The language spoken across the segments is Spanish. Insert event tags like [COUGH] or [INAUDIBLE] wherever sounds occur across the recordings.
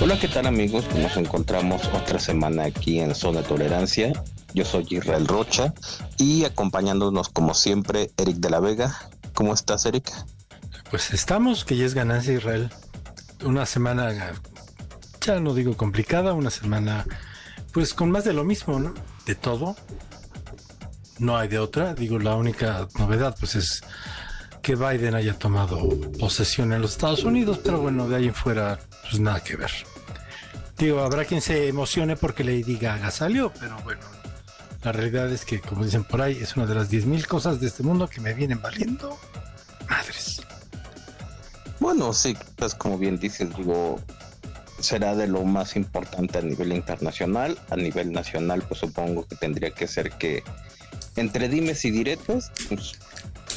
Hola, ¿qué tal amigos? Nos encontramos otra semana aquí en Zona Tolerancia. Yo soy Israel Rocha y acompañándonos como siempre Eric de la Vega. ¿Cómo estás, Eric? Pues estamos, que ya es ganancia Israel. Una semana, ya no digo complicada, una semana pues con más de lo mismo, ¿no? De todo. No hay de otra. Digo, la única novedad pues es que Biden haya tomado posesión en los Estados Unidos, pero bueno, de ahí en fuera, pues nada que ver. Digo, habrá quien se emocione porque Lady Gaga salió, pero bueno, la realidad es que, como dicen por ahí, es una de las 10.000 cosas de este mundo que me vienen valiendo madres. Bueno, sí, pues como bien dices, digo, será de lo más importante a nivel internacional. A nivel nacional, pues supongo que tendría que ser que entre dimes y diretes, pues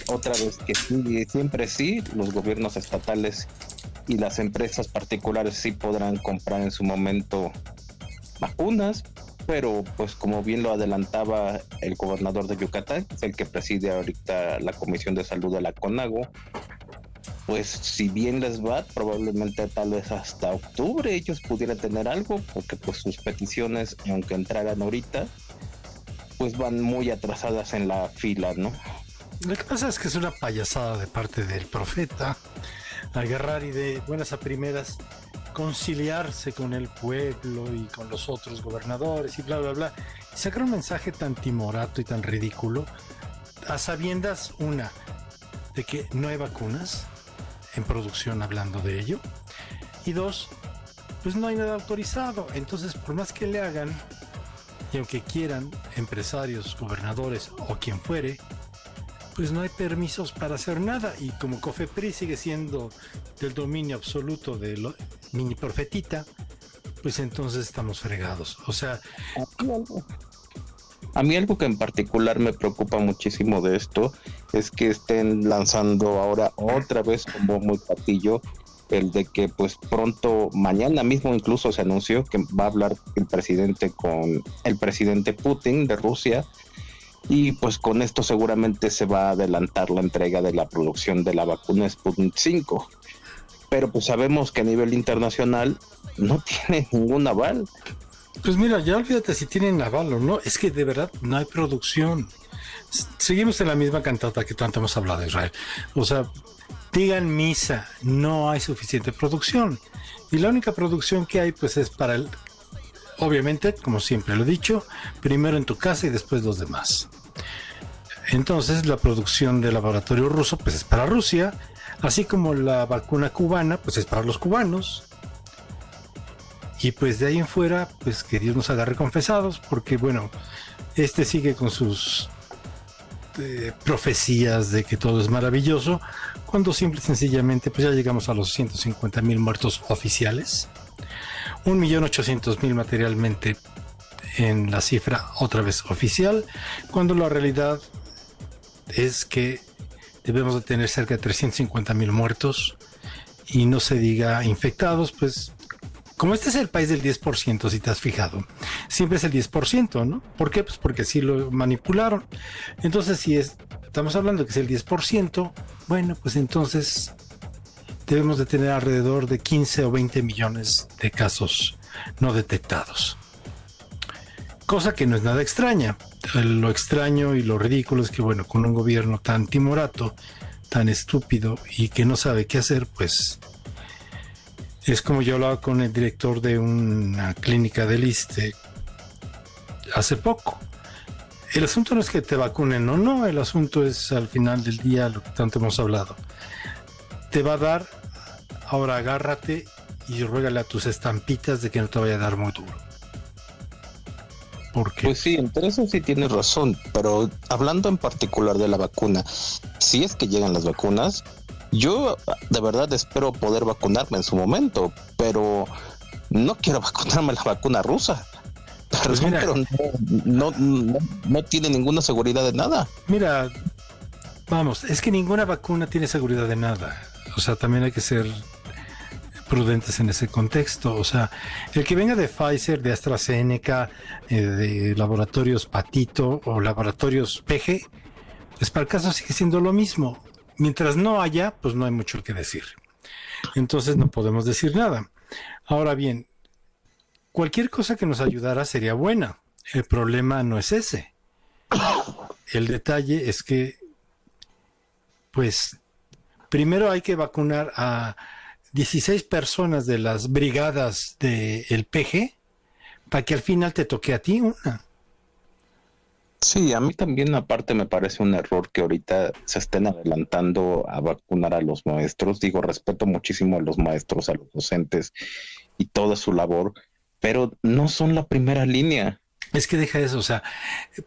otra vez que sí, siempre sí, los gobiernos estatales y las empresas particulares sí podrán comprar en su momento vacunas, pero pues como bien lo adelantaba el gobernador de Yucatán, el que preside ahorita la Comisión de Salud de la CONAGO, pues si bien les va, probablemente tal vez hasta octubre ellos pudieran tener algo, porque pues sus peticiones, aunque entraran ahorita, pues van muy atrasadas en la fila, ¿no? Lo que pasa es que es una payasada de parte del profeta agarrar y de buenas a primeras conciliarse con el pueblo y con los otros gobernadores y bla, bla, bla. Sacar un mensaje tan timorato y tan ridículo a sabiendas, una, de que no hay vacunas en producción hablando de ello. Y dos, pues no hay nada autorizado. Entonces, por más que le hagan, y aunque quieran empresarios, gobernadores o quien fuere, pues no hay permisos para hacer nada. Y como Cofepri sigue siendo del dominio absoluto de lo, mini profetita, pues entonces estamos fregados. O sea, a mí algo que en particular me preocupa muchísimo de esto es que estén lanzando ahora otra vez como muy patillo el de que pues pronto mañana mismo incluso se anunció que va a hablar el presidente con el presidente Putin de Rusia y pues con esto seguramente se va a adelantar la entrega de la producción de la vacuna Sputnik 5 pero pues sabemos que a nivel internacional no [LAUGHS] tiene ningún aval pues mira, ya olvídate si tienen aval o no, es que de verdad no hay producción. Seguimos en la misma cantata que tanto hemos hablado de Israel. O sea, digan misa, no hay suficiente producción. Y la única producción que hay, pues es para el, obviamente, como siempre lo he dicho, primero en tu casa y después los demás. Entonces, la producción del laboratorio ruso, pues es para Rusia, así como la vacuna cubana, pues es para los cubanos. Y pues de ahí en fuera, pues que Dios nos agarre confesados, porque bueno, este sigue con sus eh, profecías de que todo es maravilloso, cuando simple y sencillamente pues ya llegamos a los 150 mil muertos oficiales, 1.800.000 materialmente en la cifra otra vez oficial, cuando la realidad es que debemos de tener cerca de 350 mil muertos y no se diga infectados, pues como este es el país del 10%, si te has fijado, siempre es el 10%, ¿no? ¿Por qué? Pues porque así lo manipularon. Entonces, si es, estamos hablando que es el 10%, bueno, pues entonces debemos de tener alrededor de 15 o 20 millones de casos no detectados. Cosa que no es nada extraña. Lo extraño y lo ridículo es que, bueno, con un gobierno tan timorato, tan estúpido y que no sabe qué hacer, pues es como yo hablaba con el director de una clínica del ISTE hace poco. El asunto no es que te vacunen o no, el asunto es al final del día lo que tanto hemos hablado. Te va a dar, ahora agárrate y ruégale a tus estampitas de que no te vaya a dar muy duro. ¿Por qué? Pues sí, entre eso sí tienes razón, pero hablando en particular de la vacuna, si es que llegan las vacunas, yo de verdad espero poder vacunarme en su momento, pero no quiero [LAUGHS] vacunarme la vacuna rusa. Pues pero no, no, no, no, tiene ninguna seguridad de nada. Mira, vamos, es que ninguna vacuna tiene seguridad de nada. O sea, también hay que ser prudentes en ese contexto. O sea, el que venga de Pfizer, de AstraZeneca, eh, de laboratorios Patito o laboratorios PG, pues para el caso sigue siendo lo mismo. Mientras no haya, pues no hay mucho que decir. Entonces no podemos decir nada. Ahora bien, cualquier cosa que nos ayudara sería buena. El problema no es ese. El detalle es que, pues, primero hay que vacunar a 16 personas de las brigadas del PG para que al final te toque a ti una. Sí, a mí también aparte me parece un error que ahorita se estén adelantando a vacunar a los maestros. Digo, respeto muchísimo a los maestros, a los docentes y toda su labor, pero no son la primera línea. Es que deja eso, o sea,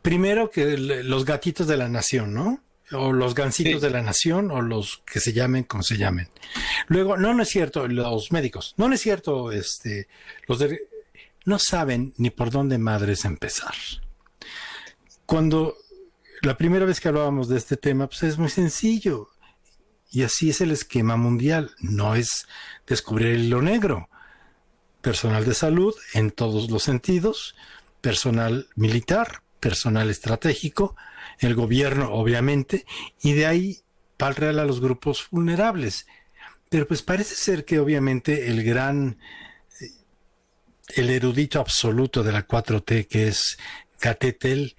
primero que los gatitos de la nación, ¿no? O los gancitos de la nación, o los que se llamen como se llamen. Luego, no, no es cierto, los médicos, no, no es cierto, este, los de, no saben ni por dónde madres empezar. Cuando la primera vez que hablábamos de este tema, pues es muy sencillo. Y así es el esquema mundial. No es descubrir el hilo negro. Personal de salud en todos los sentidos, personal militar, personal estratégico, el gobierno obviamente, y de ahí pal real a los grupos vulnerables. Pero pues parece ser que obviamente el gran, el erudito absoluto de la 4T que es Catetel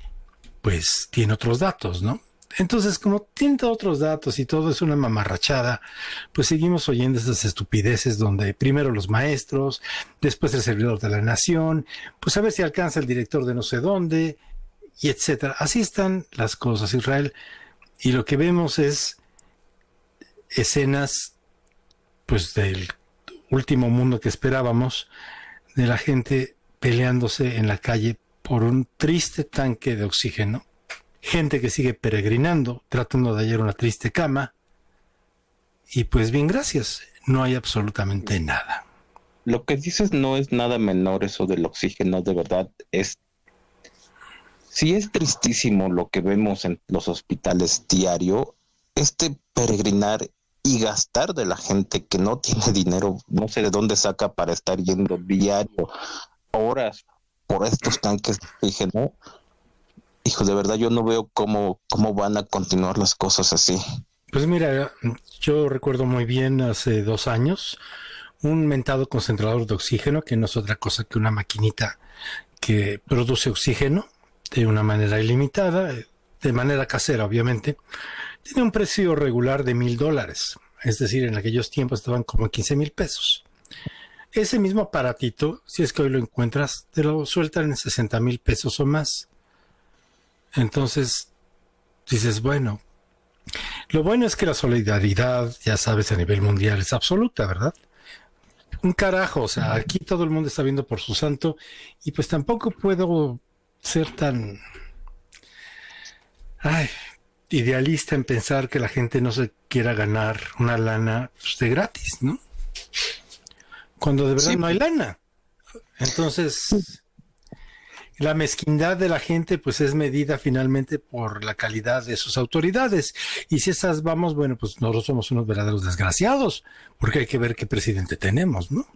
pues tiene otros datos, ¿no? Entonces, como tiene otros datos y todo es una mamarrachada, pues seguimos oyendo esas estupideces donde primero los maestros, después el servidor de la nación, pues a ver si alcanza el director de no sé dónde, y etcétera. Así están las cosas, Israel. Y lo que vemos es escenas, pues del último mundo que esperábamos, de la gente peleándose en la calle por un triste tanque de oxígeno, gente que sigue peregrinando, tratando de hallar una triste cama, y pues bien, gracias, no hay absolutamente nada. Lo que dices no es nada menor eso del oxígeno, de verdad, es... Sí es tristísimo lo que vemos en los hospitales diario, este peregrinar y gastar de la gente que no tiene [LAUGHS] dinero, no sé de dónde saca para estar yendo diario horas por estos tanques de oxígeno, hijo, de verdad yo no veo cómo, cómo van a continuar las cosas así. Pues mira, yo recuerdo muy bien hace dos años un mentado concentrador de oxígeno, que no es otra cosa que una maquinita que produce oxígeno de una manera ilimitada, de manera casera, obviamente, tiene un precio regular de mil dólares. Es decir, en aquellos tiempos estaban como 15 mil pesos. Ese mismo aparatito, si es que hoy lo encuentras, te lo sueltan en 60 mil pesos o más. Entonces, dices, bueno, lo bueno es que la solidaridad, ya sabes, a nivel mundial es absoluta, ¿verdad? Un carajo, o sea, aquí todo el mundo está viendo por su santo y pues tampoco puedo ser tan ay, idealista en pensar que la gente no se quiera ganar una lana pues, de gratis, ¿no? cuando de verdad no hay lana. Entonces, la mezquindad de la gente pues es medida finalmente por la calidad de sus autoridades. Y si esas vamos, bueno, pues nosotros somos unos verdaderos desgraciados, porque hay que ver qué presidente tenemos, ¿no?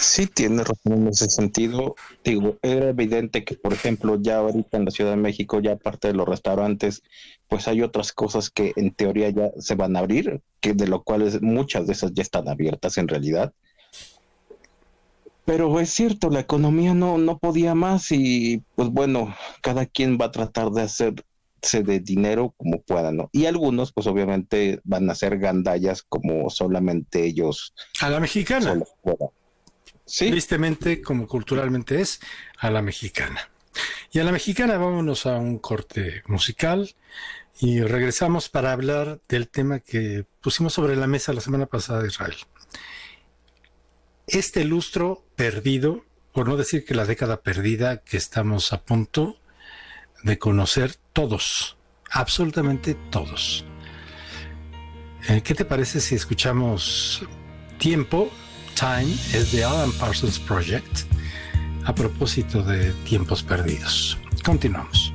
Sí, tiene razón en ese sentido. Digo, era evidente que, por ejemplo, ya ahorita en la Ciudad de México, ya aparte de los restaurantes, pues hay otras cosas que en teoría ya se van a abrir, que de lo cual muchas de esas ya están abiertas en realidad. Pero es cierto, la economía no, no podía más y pues bueno, cada quien va a tratar de hacerse de dinero como pueda, ¿no? Y algunos pues obviamente van a hacer gandallas como solamente ellos. A la mexicana. Tristemente, como culturalmente es, a la mexicana. Y a la mexicana vámonos a un corte musical y regresamos para hablar del tema que pusimos sobre la mesa la semana pasada de Israel. Este lustro perdido, por no decir que la década perdida que estamos a punto de conocer todos, absolutamente todos. Eh, ¿Qué te parece si escuchamos Tiempo? Time es de Alan Parsons Project a propósito de tiempos perdidos. Continuamos.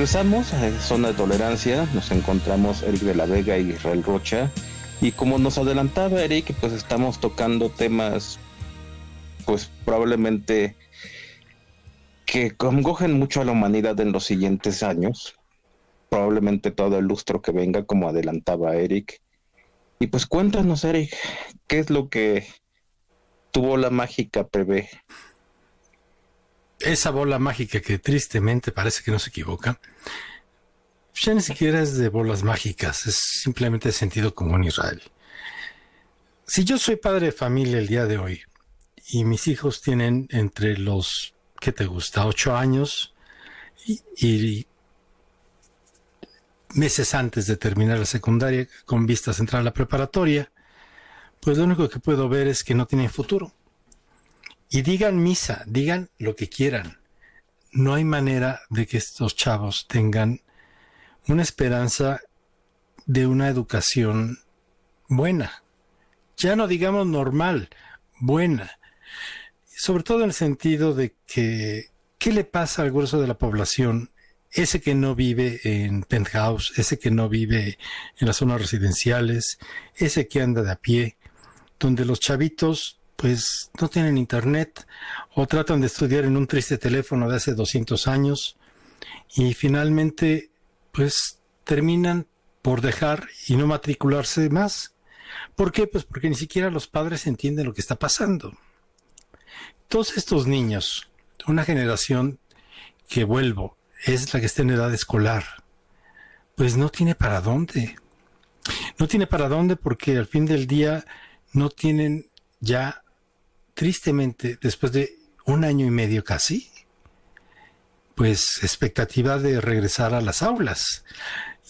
Regresamos a Zona de Tolerancia, nos encontramos Eric de la Vega y Israel Rocha. Y como nos adelantaba Eric, pues estamos tocando temas, pues probablemente que congojen mucho a la humanidad en los siguientes años. Probablemente todo el lustro que venga, como adelantaba Eric. Y pues cuéntanos, Eric, ¿qué es lo que tuvo la mágica prevé esa bola mágica que tristemente parece que no se equivoca, ya ni siquiera es de bolas mágicas, es simplemente sentido común Israel. Si yo soy padre de familia el día de hoy y mis hijos tienen entre los, ¿qué te gusta?, ocho años y, meses antes de terminar la secundaria con vistas a entrar a la preparatoria, pues lo único que puedo ver es que no tienen futuro. Y digan misa, digan lo que quieran. No hay manera de que estos chavos tengan una esperanza de una educación buena. Ya no digamos normal, buena. Sobre todo en el sentido de que, ¿qué le pasa al grueso de la población? Ese que no vive en penthouse, ese que no vive en las zonas residenciales, ese que anda de a pie, donde los chavitos pues no tienen internet o tratan de estudiar en un triste teléfono de hace 200 años y finalmente pues terminan por dejar y no matricularse más. ¿Por qué? Pues porque ni siquiera los padres entienden lo que está pasando. Todos estos niños, una generación que vuelvo, es la que está en edad escolar, pues no tiene para dónde. No tiene para dónde porque al fin del día no tienen ya tristemente, después de un año y medio casi, pues expectativa de regresar a las aulas.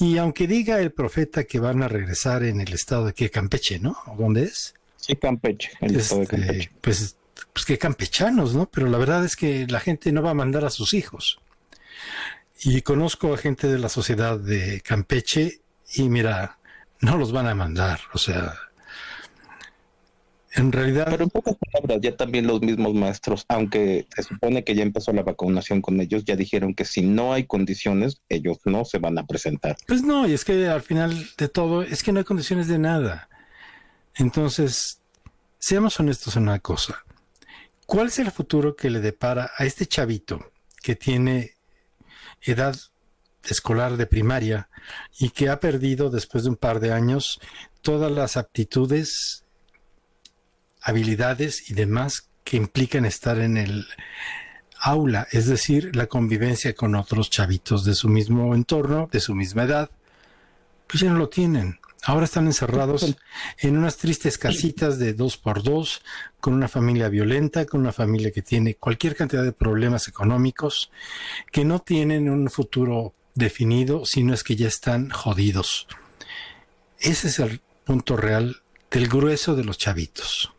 Y aunque diga el profeta que van a regresar en el estado de que Campeche, ¿no? ¿Dónde es? Sí, Campeche, el estado de este, Campeche. Pues, pues que campechanos, ¿no? Pero la verdad es que la gente no va a mandar a sus hijos. Y conozco a gente de la sociedad de Campeche y mira, no los van a mandar, o sea, en realidad. Pero en pocas palabras, ya también los mismos maestros, aunque se supone que ya empezó la vacunación con ellos, ya dijeron que si no hay condiciones, ellos no se van a presentar. Pues no, y es que al final de todo, es que no hay condiciones de nada. Entonces, seamos honestos en una cosa. ¿Cuál es el futuro que le depara a este chavito que tiene edad escolar de primaria y que ha perdido después de un par de años todas las aptitudes habilidades y demás que implican estar en el aula, es decir, la convivencia con otros chavitos de su mismo entorno, de su misma edad, pues ya no lo tienen. Ahora están encerrados en unas tristes casitas de dos por dos, con una familia violenta, con una familia que tiene cualquier cantidad de problemas económicos, que no tienen un futuro definido, sino es que ya están jodidos. Ese es el punto real del grueso de los chavitos.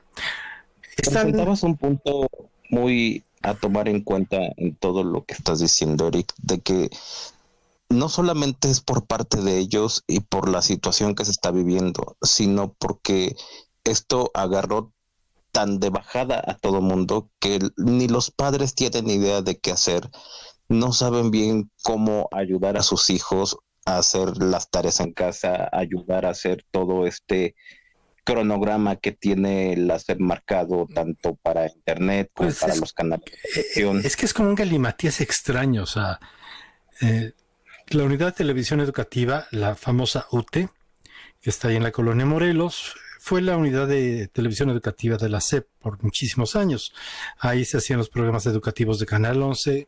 Están... un punto muy a tomar en cuenta en todo lo que estás diciendo, Eric, de que no solamente es por parte de ellos y por la situación que se está viviendo, sino porque esto agarró tan de bajada a todo mundo que ni los padres tienen idea de qué hacer, no saben bien cómo ayudar a sus hijos a hacer las tareas en casa, ayudar a hacer todo este cronograma que tiene el hacer marcado tanto para internet como Pues para es- los canales. de televisión. Es que es como un galimatías extraño, o sea, eh, la unidad de televisión educativa, la famosa UTE, que está ahí en la colonia Morelos, fue la unidad de televisión educativa de la SEP por muchísimos años. Ahí se hacían los programas educativos de Canal 11,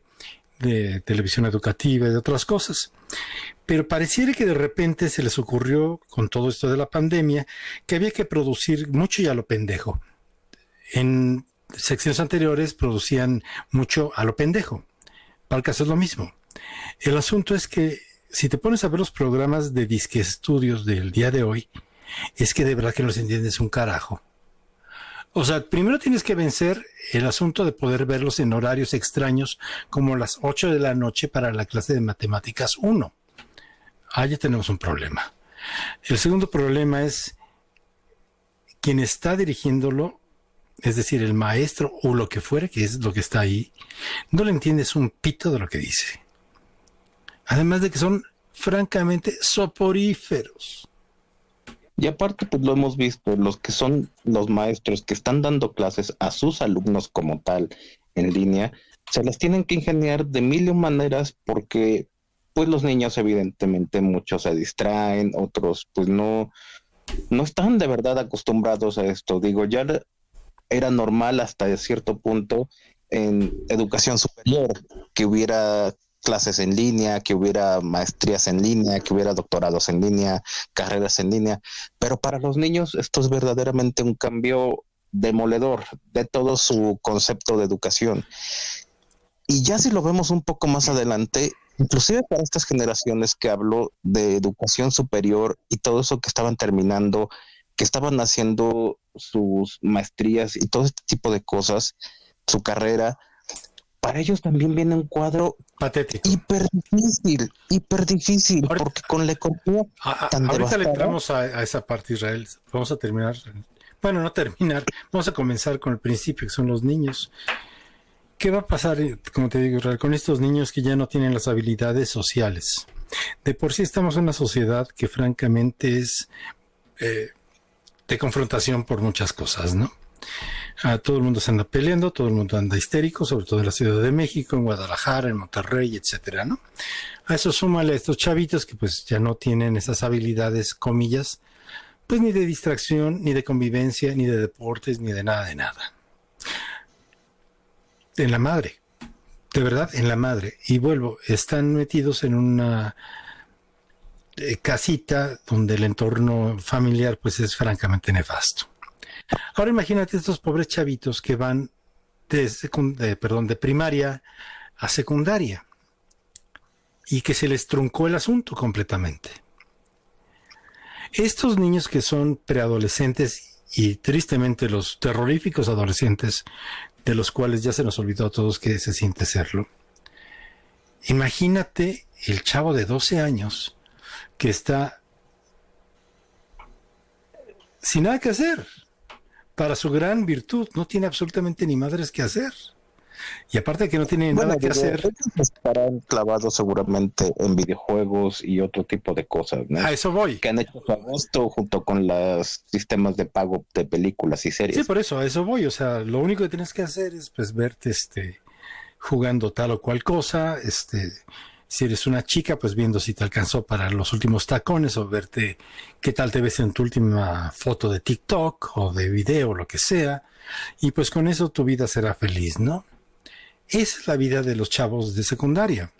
de televisión educativa y de otras cosas. Pero pareciera que de repente se les ocurrió, con todo esto de la pandemia, que había que producir mucho y a lo pendejo. En secciones anteriores producían mucho a lo pendejo. Para el caso es lo mismo. El asunto es que si te pones a ver los programas de disque estudios del día de hoy, es que de verdad que no los entiendes un carajo. O sea, primero tienes que vencer el asunto de poder verlos en horarios extraños como las 8 de la noche para la clase de matemáticas 1. Ah, ya tenemos un problema. El segundo problema es quien está dirigiéndolo, es decir, el maestro o lo que fuera, que es lo que está ahí, no le entiendes un pito de lo que dice. Además de que son francamente soporíferos. Y aparte, pues lo hemos visto, los que son los maestros que están dando clases a sus alumnos como tal en línea, se las tienen que ingeniar de mil maneras porque pues los niños evidentemente muchos se distraen, otros pues no, no están de verdad acostumbrados a esto. Digo, ya era normal hasta cierto punto en educación superior que hubiera clases en línea, que hubiera maestrías en línea, que hubiera doctorados en línea, carreras en línea, pero para los niños esto es verdaderamente un cambio demoledor de todo su concepto de educación. Y ya si lo vemos un poco más adelante, inclusive para estas generaciones que hablo de educación superior y todo eso que estaban terminando, que estaban haciendo sus maestrías y todo este tipo de cosas, su carrera, para ellos también viene un cuadro Patético. hiper difícil, hiper difícil, Ahorita- porque con la economía A- a- tan ahorita le entramos a, a esa parte, Israel. Vamos a terminar. Bueno, no terminar. Vamos a comenzar con el principio, que son los niños. ¿Qué va a pasar, como te digo, Israel, con estos niños que ya no tienen las habilidades sociales? De por sí estamos en una sociedad que francamente es eh, de confrontación por muchas cosas, ¿no? Todo el mundo se anda peleando, todo el mundo anda histérico, sobre todo en la Ciudad de México, en Guadalajara, en Monterrey, etcétera, ¿no? A eso súmale a estos chavitos que pues ya no tienen esas habilidades, comillas, pues ni de distracción, ni de convivencia, ni de deportes, ni de nada de nada. En la madre, de verdad, en la madre. Y vuelvo, están metidos en una eh, casita donde el entorno familiar pues es francamente nefasto. Ahora imagínate estos pobres chavitos que van de, de, de primaria a secundaria y que se les truncó el asunto completamente. Estos niños que son preadolescentes y tristemente los terroríficos adolescentes, de los cuales ya se nos olvidó a todos que se siente serlo, imagínate el chavo de 12 años que está sin nada que hacer. Para su gran virtud, no tiene absolutamente ni madres que hacer. Y aparte que no tiene nada que hacer, estarán clavados seguramente en videojuegos y otro tipo de cosas, ¿no? a eso voy. que han hecho su agosto junto con los sistemas de pago de películas y series. Sí, por eso, a eso voy. O sea, lo único que tienes que hacer es pues verte este jugando tal o cual cosa, este si eres una chica, pues viendo si te alcanzó para los últimos tacones o verte qué tal te ves en tu última foto de TikTok o de video, lo que sea. Y pues con eso tu vida será feliz, ¿no? Esa es la vida de los chavos de secundaria.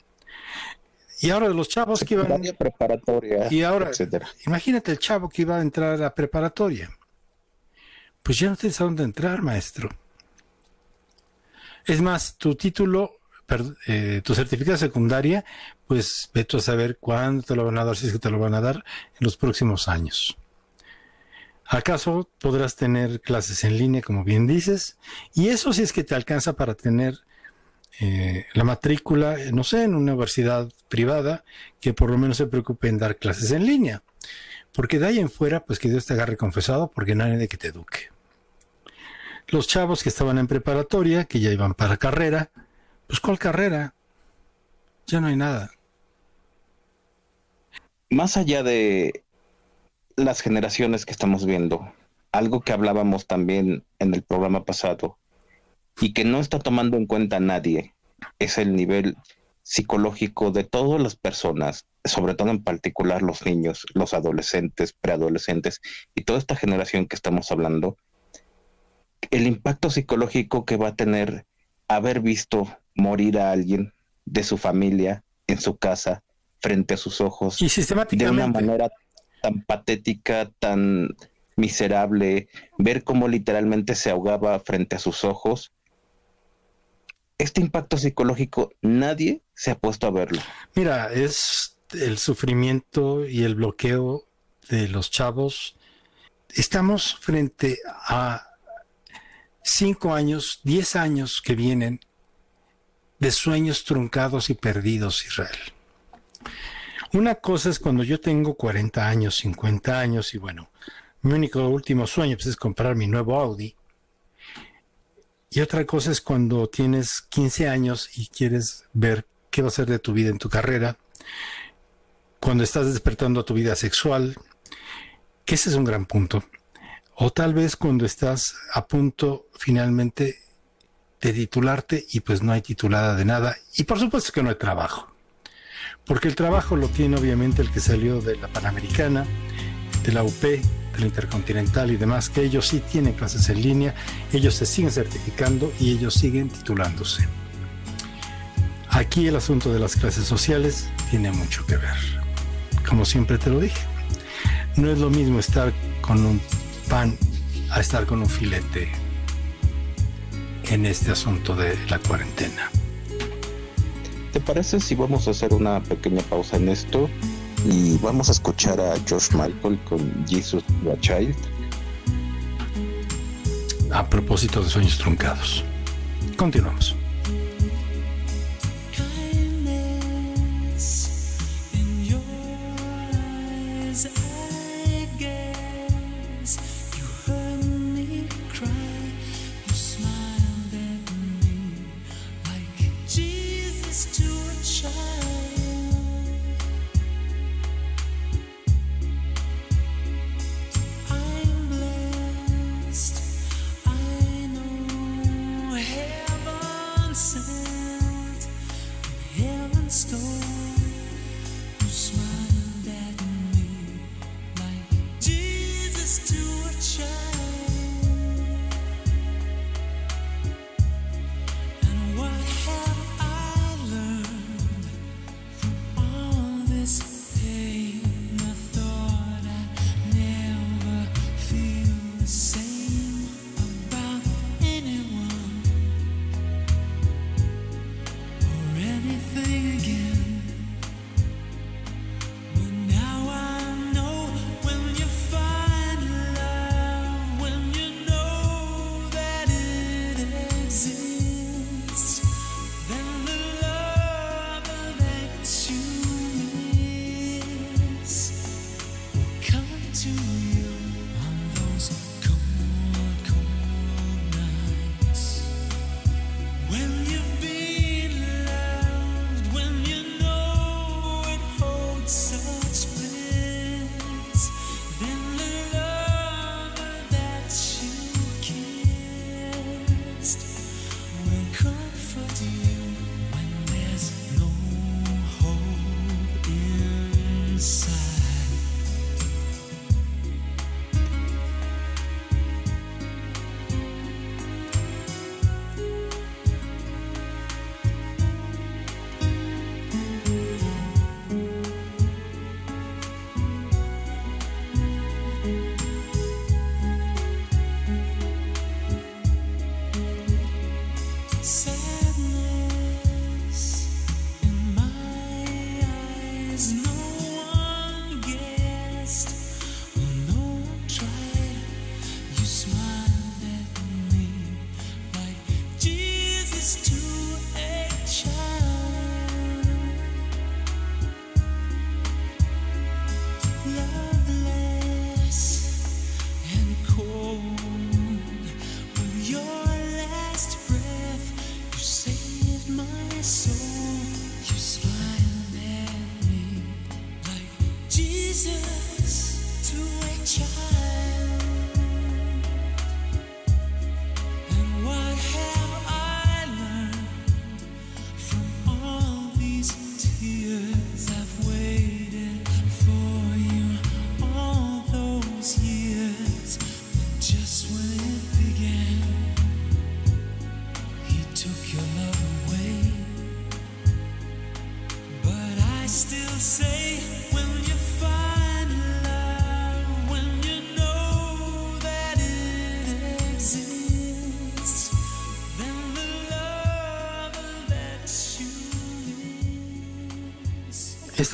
Y ahora de los chavos que iban... Preparatoria, Y ahora, etcétera. imagínate el chavo que iba a entrar a preparatoria. Pues ya no tienes a dónde entrar, maestro. Es más, tu título, eh, tu certificado de secundaria, pues ve tú a saber cuándo te lo van a dar, si es que te lo van a dar en los próximos años. ¿Acaso podrás tener clases en línea, como bien dices? Y eso si es que te alcanza para tener eh, la matrícula, no sé, en una universidad privada, que por lo menos se preocupe en dar clases en línea. Porque de ahí en fuera, pues que Dios te agarre confesado, porque nadie que te eduque. Los chavos que estaban en preparatoria, que ya iban para carrera, pues ¿cuál carrera? Ya no hay nada. Más allá de las generaciones que estamos viendo, algo que hablábamos también en el programa pasado y que no está tomando en cuenta nadie, es el nivel psicológico de todas las personas, sobre todo en particular los niños, los adolescentes, preadolescentes y toda esta generación que estamos hablando, el impacto psicológico que va a tener haber visto morir a alguien de su familia en su casa frente a sus ojos y sistemáticamente. de una manera tan patética, tan miserable, ver cómo literalmente se ahogaba frente a sus ojos. Este impacto psicológico nadie se ha puesto a verlo. Mira, es el sufrimiento y el bloqueo de los chavos. Estamos frente a cinco años, diez años que vienen de sueños truncados y perdidos, Israel. Una cosa es cuando yo tengo 40 años, 50 años y bueno, mi único último sueño pues, es comprar mi nuevo Audi. Y otra cosa es cuando tienes 15 años y quieres ver qué va a ser de tu vida en tu carrera, cuando estás despertando tu vida sexual, que ese es un gran punto. O tal vez cuando estás a punto finalmente de titularte y pues no hay titulada de nada. Y por supuesto que no hay trabajo. Porque el trabajo lo tiene obviamente el que salió de la Panamericana, de la UP, de la Intercontinental y demás, que ellos sí tienen clases en línea, ellos se siguen certificando y ellos siguen titulándose. Aquí el asunto de las clases sociales tiene mucho que ver. Como siempre te lo dije, no es lo mismo estar con un pan a estar con un filete en este asunto de la cuarentena. ¿Te parece si vamos a hacer una pequeña pausa en esto y vamos a escuchar a George Michael con Jesus the Child? A propósito de sueños truncados. Continuamos.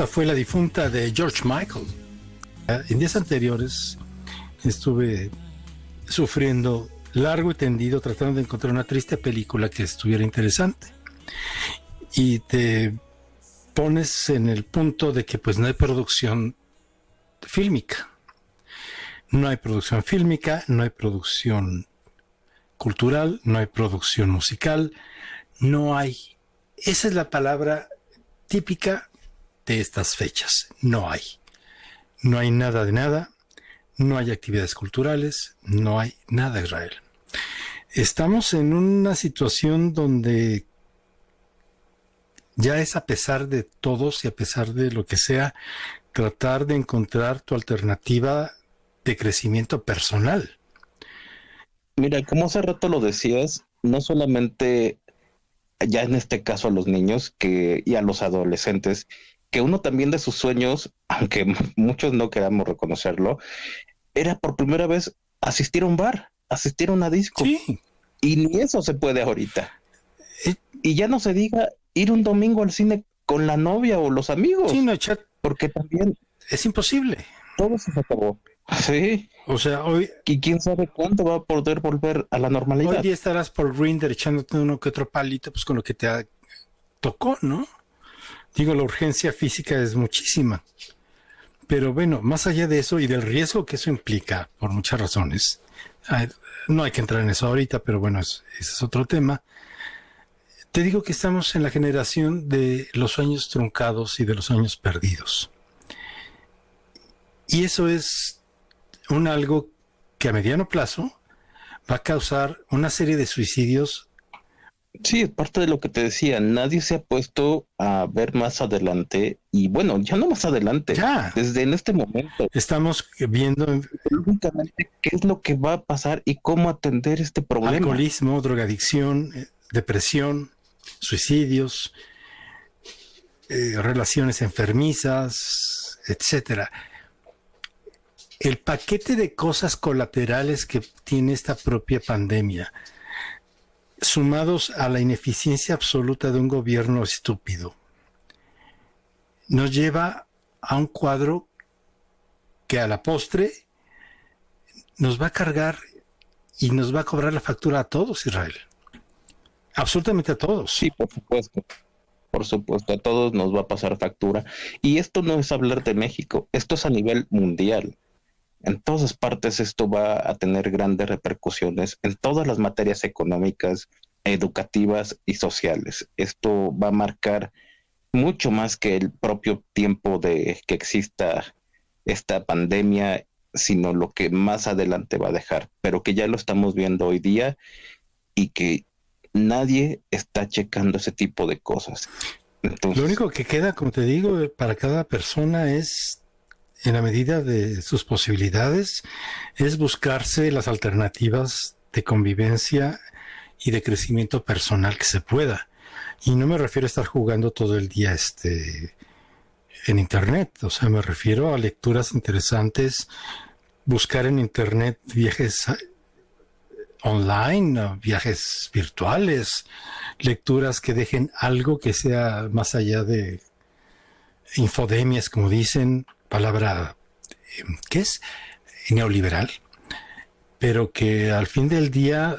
Fue la difunta de George Michael. En días anteriores estuve sufriendo largo y tendido tratando de encontrar una triste película que estuviera interesante. Y te pones en el punto de que pues no hay producción fílmica. No hay producción fílmica, no hay producción cultural, no hay producción musical, no hay... Esa es la palabra típica de estas fechas. No hay. No hay nada de nada, no hay actividades culturales, no hay nada Israel. Estamos en una situación donde ya es a pesar de todos y a pesar de lo que sea, tratar de encontrar tu alternativa de crecimiento personal. Mira, como hace rato lo decías, no solamente ya en este caso a los niños que, y a los adolescentes, que uno también de sus sueños, [LAUGHS] aunque muchos no queramos reconocerlo, era por primera vez asistir a un bar, asistir a una disco. Sí. Y ni eso se puede ahorita. Y ya no se diga ir un domingo al cine con la novia o los amigos. Sí, no, chat. Porque también... Es imposible. Todo se acabó. Sí. O sea, hoy... Y quién sabe cuándo va a poder volver a la normalidad. Hoy día estarás por Grinder echándote uno que otro palito, pues con lo que te tocó, ¿no? Digo, la urgencia física es muchísima. Pero bueno, más allá de eso y del riesgo que eso implica, por muchas razones, no hay que entrar en eso ahorita, pero bueno, ese es otro tema. Te digo que estamos en la generación de los sueños truncados y de los sueños perdidos. Y eso es un algo que a mediano plazo va a causar una serie de suicidios Sí, es parte de lo que te decía, nadie se ha puesto a ver más adelante y bueno, ya no más adelante, ya. desde en este momento. Estamos viendo únicamente qué es lo que va a pasar y cómo atender este problema. Alcoholismo, drogadicción, eh, depresión, suicidios, eh, relaciones enfermizas, etcétera. El paquete de cosas colaterales que tiene esta propia pandemia sumados a la ineficiencia absoluta de un gobierno estúpido, nos lleva a un cuadro que a la postre nos va a cargar y nos va a cobrar la factura a todos, Israel. Absolutamente a todos. Sí, por supuesto. Por supuesto, a todos nos va a pasar factura. Y esto no es hablar de México, esto es a nivel mundial. En todas partes esto va a tener grandes repercusiones en todas las materias económicas, educativas y sociales. Esto va a marcar mucho más que el propio tiempo de que exista esta pandemia, sino lo que más adelante va a dejar, pero que ya lo estamos viendo hoy día y que nadie está checando ese tipo de cosas. lo único que queda, como te digo, para cada persona es en la medida de sus posibilidades, es buscarse las alternativas de convivencia y de crecimiento personal que se pueda. Y no me refiero a estar jugando todo el día este, en Internet, o sea, me refiero a lecturas interesantes, buscar en Internet viajes eh, online, viajes virtuales, lecturas que dejen algo que sea más allá de infodemias, como dicen, palabra eh, que es neoliberal, pero que al fin del día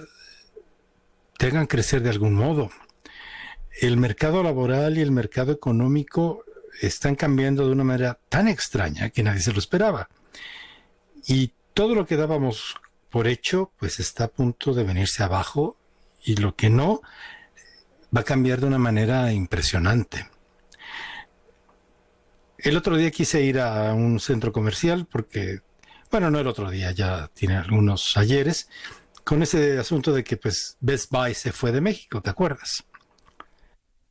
tengan crecer de algún modo. El mercado laboral y el mercado económico están cambiando de una manera tan extraña que nadie se lo esperaba. Y todo lo que dábamos por hecho, pues está a punto de venirse abajo y lo que no, va a cambiar de una manera impresionante. El otro día quise ir a un centro comercial porque, bueno, no el otro día, ya tiene algunos ayeres, con ese asunto de que pues Best Buy se fue de México, ¿te acuerdas?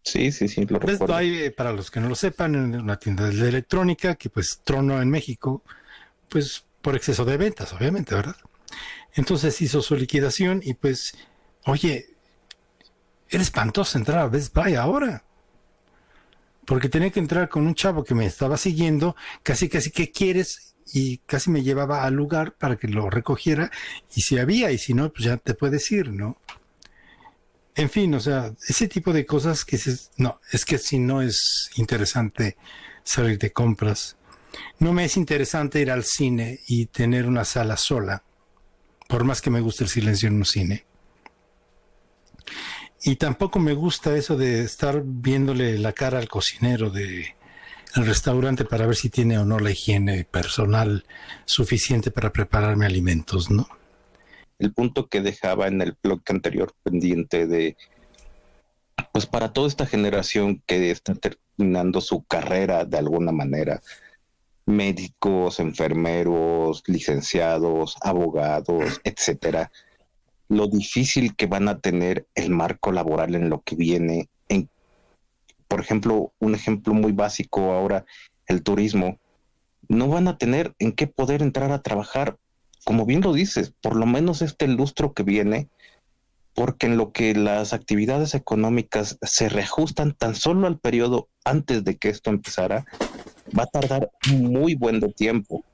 Sí, sí, sí, lo Best Buy, eh, para los que no lo sepan, una tienda de electrónica que pues tronó en México, pues por exceso de ventas, obviamente, ¿verdad? Entonces hizo su liquidación y pues, oye, era espantoso entrar a Best Buy ahora porque tenía que entrar con un chavo que me estaba siguiendo, casi casi, ¿qué quieres? Y casi me llevaba al lugar para que lo recogiera, y si había, y si no, pues ya te puedes ir, ¿no? En fin, o sea, ese tipo de cosas que no, es que si no es interesante salir de compras, no me es interesante ir al cine y tener una sala sola, por más que me guste el silencio en un cine. Y tampoco me gusta eso de estar viéndole la cara al cocinero de el restaurante para ver si tiene o no la higiene personal suficiente para prepararme alimentos, ¿no? El punto que dejaba en el blog anterior pendiente de pues para toda esta generación que está terminando su carrera de alguna manera, médicos, enfermeros, licenciados, abogados, etcétera, lo difícil que van a tener el marco laboral en lo que viene. En, por ejemplo, un ejemplo muy básico ahora, el turismo. No van a tener en qué poder entrar a trabajar, como bien lo dices, por lo menos este lustro que viene, porque en lo que las actividades económicas se reajustan tan solo al periodo antes de que esto empezara, va a tardar muy buen tiempo.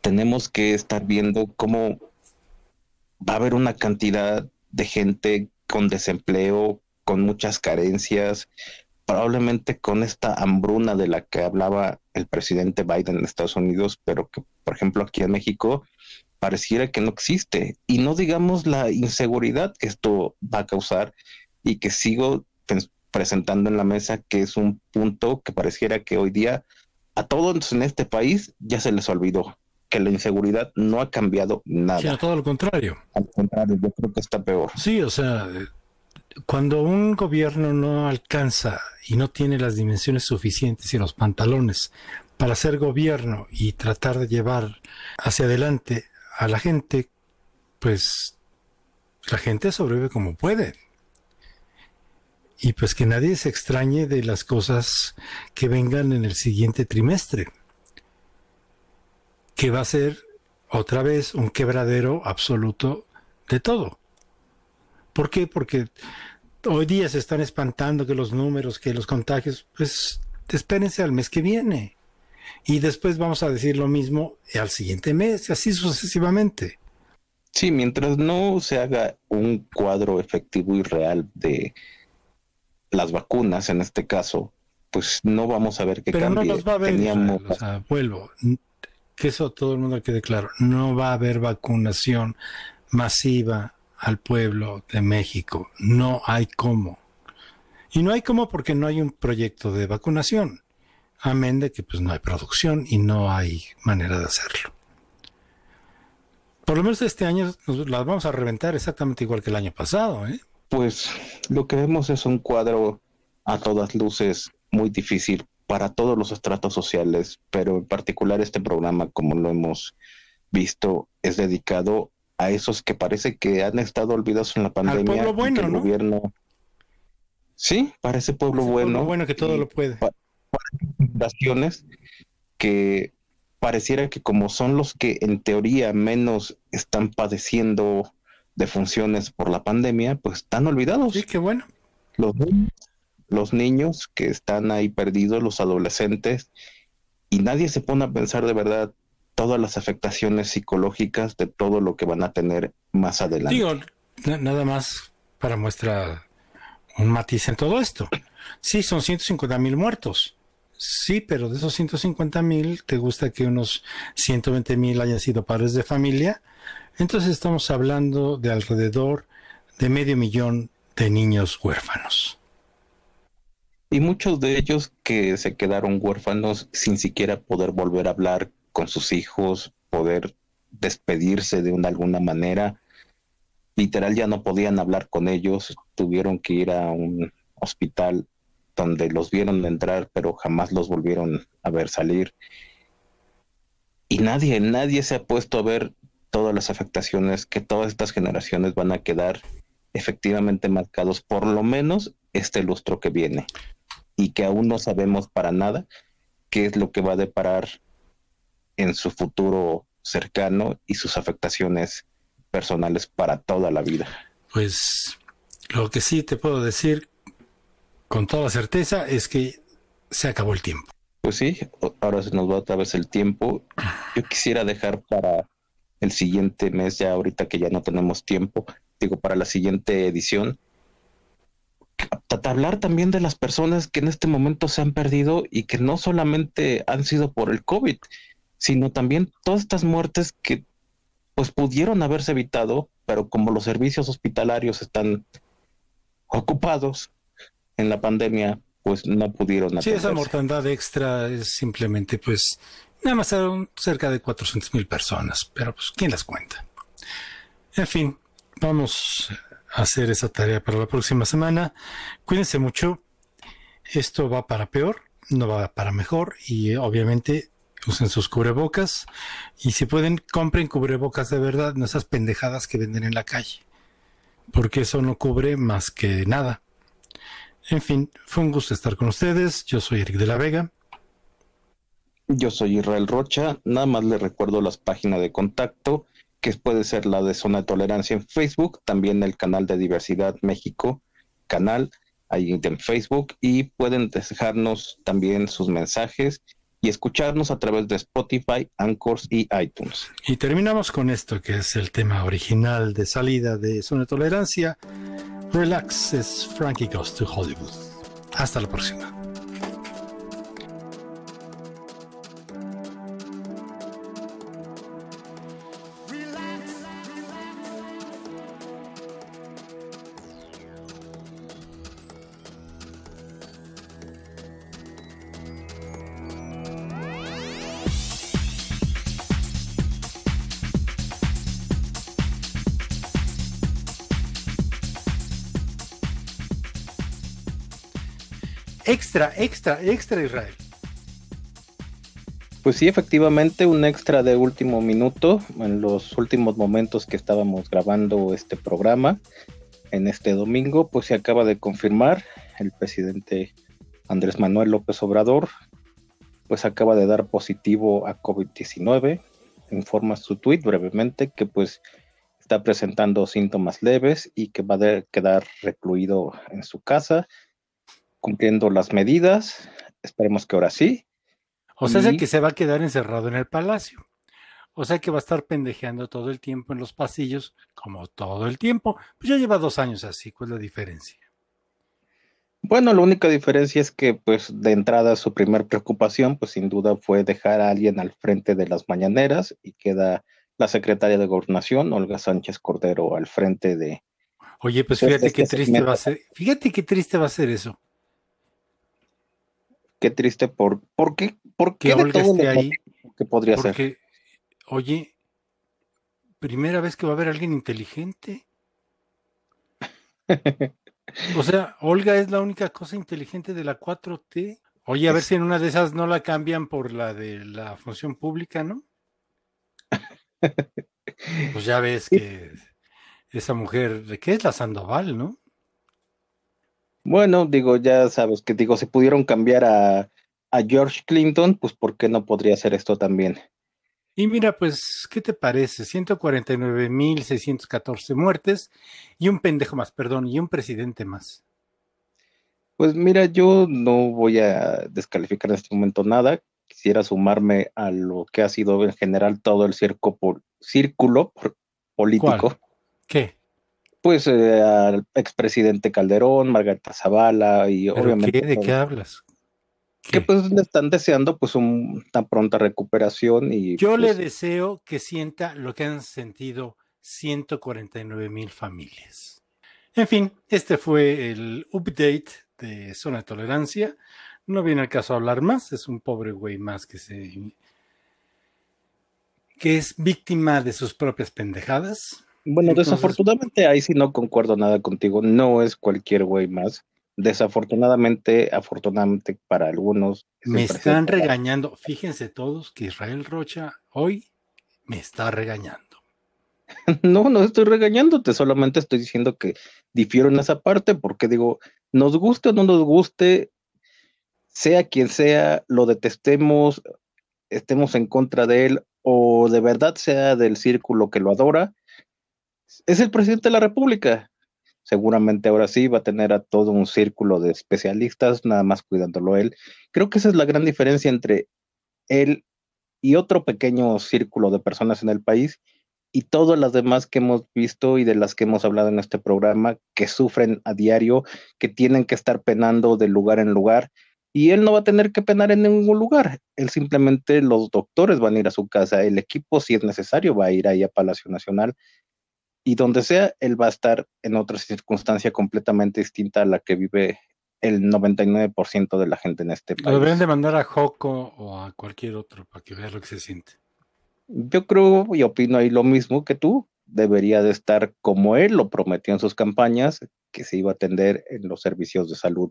Tenemos que estar viendo cómo va a haber una cantidad de gente con desempleo, con muchas carencias, probablemente con esta hambruna de la que hablaba el presidente Biden en Estados Unidos, pero que, por ejemplo, aquí en México pareciera que no existe. Y no digamos la inseguridad que esto va a causar y que sigo presentando en la mesa, que es un punto que pareciera que hoy día a todos en este país ya se les olvidó que la inseguridad no ha cambiado nada. Sí, a todo lo contrario. Al contrario, yo creo que está peor. Sí, o sea, cuando un gobierno no alcanza y no tiene las dimensiones suficientes y los pantalones para ser gobierno y tratar de llevar hacia adelante a la gente, pues la gente sobrevive como puede. Y pues que nadie se extrañe de las cosas que vengan en el siguiente trimestre que va a ser otra vez un quebradero absoluto de todo. ¿Por qué? Porque hoy día se están espantando que los números, que los contagios, pues espérense al mes que viene. Y después vamos a decir lo mismo al siguiente mes, así sucesivamente. Sí, mientras no se haga un cuadro efectivo y real de las vacunas en este caso, pues no vamos a ver qué Pero no los va a ver, o sea, vuelvo, que eso todo el mundo quede claro, no va a haber vacunación masiva al pueblo de México, no hay cómo. Y no hay cómo porque no hay un proyecto de vacunación, amén de que pues no hay producción y no hay manera de hacerlo. Por lo menos este año las vamos a reventar exactamente igual que el año pasado, ¿eh? Pues lo que vemos es un cuadro a todas luces muy difícil para todos los estratos sociales, pero en particular este programa, como lo hemos visto, es dedicado a esos que parece que han estado olvidados en la pandemia. Al pueblo bueno, ¿no? gobierno... Sí, parece pueblo bueno. Pueblo bueno que todo lo puede. Para, fundaciones que pareciera que como son los que en teoría menos están padeciendo de funciones por la pandemia, pues están olvidados. Sí, qué bueno. Los los niños que están ahí perdidos, los adolescentes, y nadie se pone a pensar de verdad todas las afectaciones psicológicas de todo lo que van a tener más adelante. Digo, nada más para muestra un matiz en todo esto. Sí, son 150 mil muertos. Sí, pero de esos 150 mil, ¿te gusta que unos 120 mil hayan sido padres de familia? Entonces estamos hablando de alrededor de medio millón de niños huérfanos y muchos de ellos que se quedaron huérfanos sin siquiera poder volver a hablar con sus hijos, poder despedirse de una alguna manera, literal ya no podían hablar con ellos, tuvieron que ir a un hospital donde los vieron entrar, pero jamás los volvieron a ver salir. Y nadie, nadie se ha puesto a ver todas las afectaciones que todas estas generaciones van a quedar efectivamente marcados, por lo menos este lustro que viene, y que aún no sabemos para nada qué es lo que va a deparar en su futuro cercano y sus afectaciones personales para toda la vida. Pues lo que sí te puedo decir con toda certeza es que se acabó el tiempo. Pues sí, ahora se nos va otra vez el tiempo. Yo quisiera dejar para el siguiente mes, ya ahorita que ya no tenemos tiempo, digo, para la siguiente edición, hablar también de las personas que en este momento se han perdido y que no solamente han sido por el COVID, sino también todas estas muertes que pues pudieron haberse evitado, pero como los servicios hospitalarios están ocupados, en la pandemia, pues no pudieron Sí, esa mortandad extra es simplemente, pues, nada más eran cerca de 400 mil personas, pero pues, ¿quién las cuenta? En fin, vamos a hacer esa tarea para la próxima semana. Cuídense mucho. Esto va para peor, no va para mejor y obviamente usen sus cubrebocas y si pueden compren cubrebocas de verdad, no esas pendejadas que venden en la calle, porque eso no cubre más que nada. En fin, fue un gusto estar con ustedes. Yo soy Eric de la Vega. Yo soy Israel Rocha. Nada más les recuerdo las páginas de contacto, que puede ser la de Zona de Tolerancia en Facebook, también el canal de Diversidad México, canal ahí en Facebook, y pueden dejarnos también sus mensajes y escucharnos a través de Spotify, Anchors y iTunes. Y terminamos con esto, que es el tema original de salida de Zona de Tolerancia. Relax es Frankie Goes to Hollywood. Hasta la próxima. Extra, extra, extra Israel. Pues sí, efectivamente, un extra de último minuto, en los últimos momentos que estábamos grabando este programa, en este domingo, pues se acaba de confirmar, el presidente Andrés Manuel López Obrador, pues acaba de dar positivo a COVID-19, informa su tweet brevemente que pues está presentando síntomas leves y que va a quedar recluido en su casa cumpliendo las medidas. Esperemos que ahora sí. O sea, es que se va a quedar encerrado en el palacio. O sea que va a estar pendejeando todo el tiempo en los pasillos, como todo el tiempo. Pues ya lleva dos años así, ¿cuál es la diferencia? Bueno, la única diferencia es que, pues, de entrada su primer preocupación, pues sin duda fue dejar a alguien al frente de las mañaneras y queda la secretaria de Gobernación, Olga Sánchez Cordero, al frente de... Oye, pues fíjate qué triste va a ser, fíjate qué triste va a ser eso qué triste por, ¿por qué? ¿Por qué que esté ahí? ¿Qué podría porque, ser? Oye, primera vez que va a haber alguien inteligente. [LAUGHS] o sea, Olga es la única cosa inteligente de la 4T. Oye, a ver si en una de esas no la cambian por la de la función pública, ¿no? [LAUGHS] pues ya ves que esa mujer, ¿de qué es la Sandoval, no? Bueno, digo, ya sabes que digo, si pudieron cambiar a, George Clinton, pues ¿por qué no podría hacer esto también? Y mira, pues, ¿qué te parece? 149.614 muertes y un pendejo más, perdón, y un presidente más. Pues mira, yo no voy a descalificar en este momento nada. Quisiera sumarme a lo que ha sido en general todo el círculo político. ¿Qué? Pues eh, al expresidente Calderón, Margarita Zavala y obviamente... ¿De qué hablas? Que pues le están deseando pues una pronta recuperación y... Yo le pues, deseo que sienta lo que han sentido 149 mil familias. En fin, este fue el update de Zona de Tolerancia. No viene al caso a hablar más, es un pobre güey más que se... que es víctima de sus propias pendejadas Bueno, desafortunadamente ahí sí no concuerdo nada contigo. No es cualquier güey más. Desafortunadamente, afortunadamente para algunos. Me están regañando. Fíjense todos que Israel Rocha hoy me está regañando. [LAUGHS] No, no estoy regañándote, solamente estoy diciendo que difiero en esa parte porque digo, nos guste o no nos guste, sea quien sea, lo detestemos, estemos en contra de él o de verdad sea del círculo que lo adora, es el presidente de la República. Seguramente ahora sí va a tener a todo un círculo de especialistas, nada más cuidándolo él. Creo que esa es la gran diferencia entre él y otro pequeño círculo de personas en el país y todas las demás que hemos visto y de las que hemos hablado en este programa, que sufren a diario, que tienen que estar penando de lugar en lugar, y él no va a tener que penar en ningún lugar. Él simplemente, los doctores van a ir a su casa, el equipo, si es necesario, va a ir ahí a Palacio Nacional, y donde sea, él va a estar en otra circunstancia completamente distinta a la que vive el 99% de la gente en este país. Lo deberían de mandar a Joco o a cualquier otro para que vea lo que se siente. Yo creo y opino ahí lo mismo que tú. Debería de estar como él lo prometió en sus campañas, que se iba a atender en los servicios de salud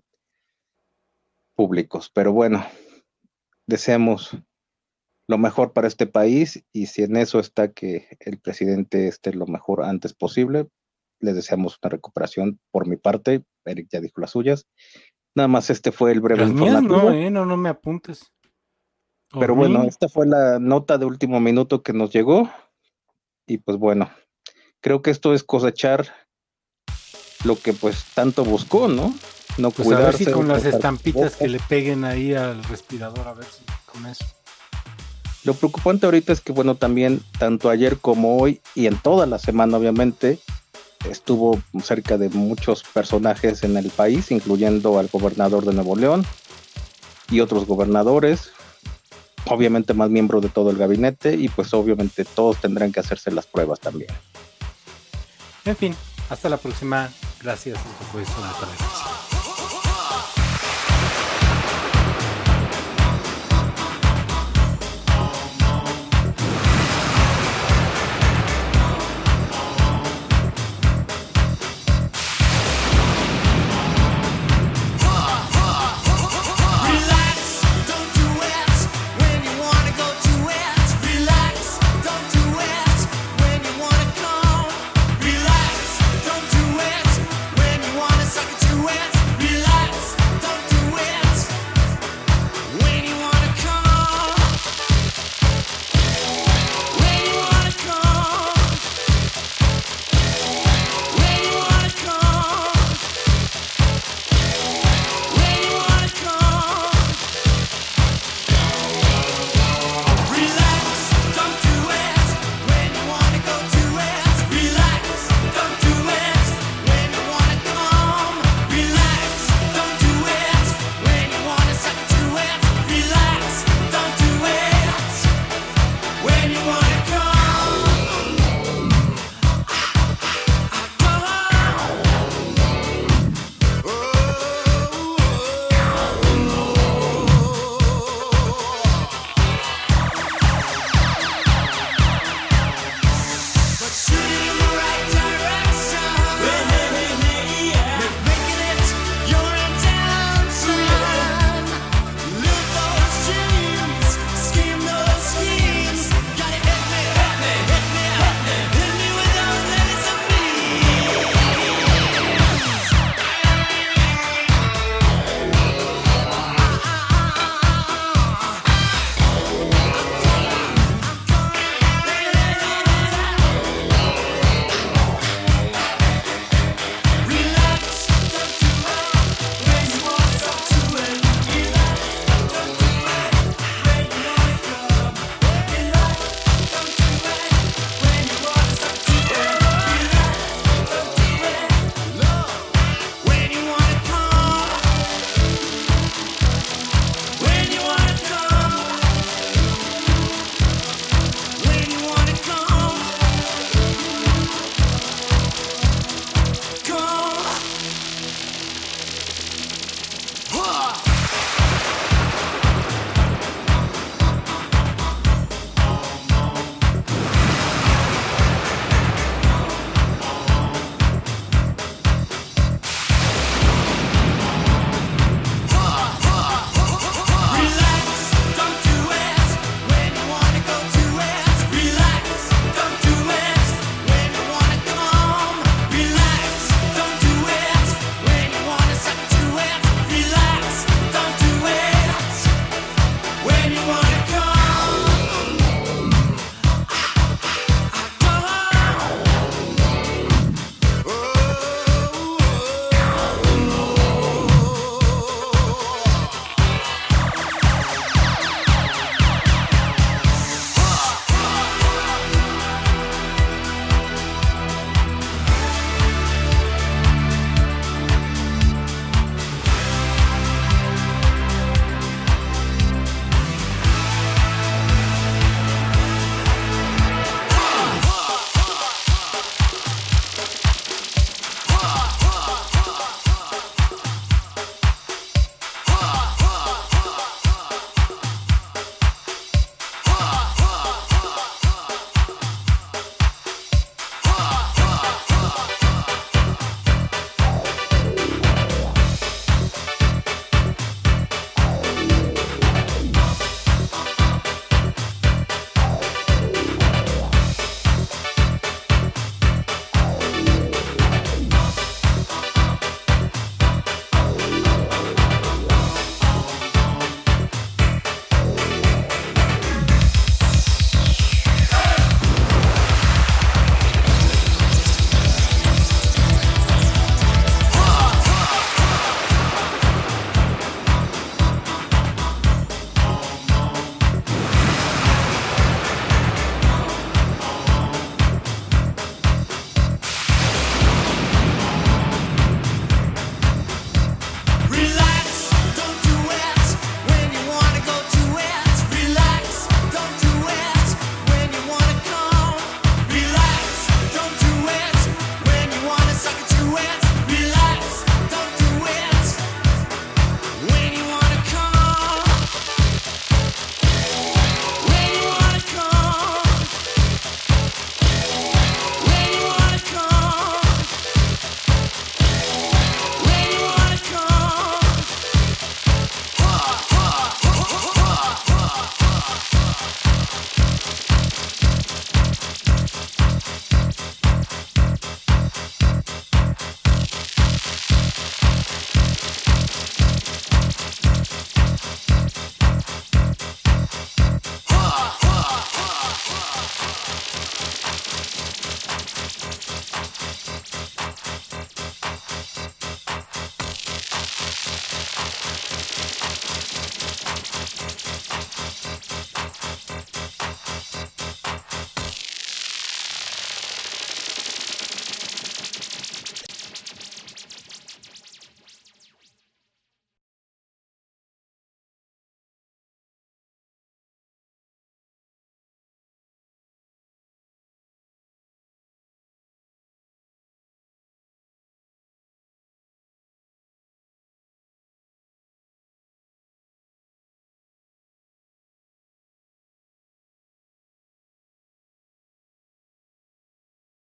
públicos. Pero bueno, deseamos lo mejor para este país y si en eso está que el presidente esté lo mejor antes posible, le deseamos una recuperación por mi parte. Eric ya dijo las suyas. Nada más este fue el breve no, eh, no, no me apuntes. Pero bueno, esta fue la nota de último minuto que nos llegó. Y pues bueno, creo que esto es cosechar lo que pues tanto buscó, ¿no? No pues cuidarse. A ver si con las estampitas que le peguen ahí al respirador, a ver si con eso. Lo preocupante ahorita es que, bueno, también tanto ayer como hoy y en toda la semana, obviamente, estuvo cerca de muchos personajes en el país, incluyendo al gobernador de Nuevo León y otros gobernadores, obviamente más miembros de todo el gabinete y pues obviamente todos tendrán que hacerse las pruebas también. En fin, hasta la próxima. Gracias. Esto fue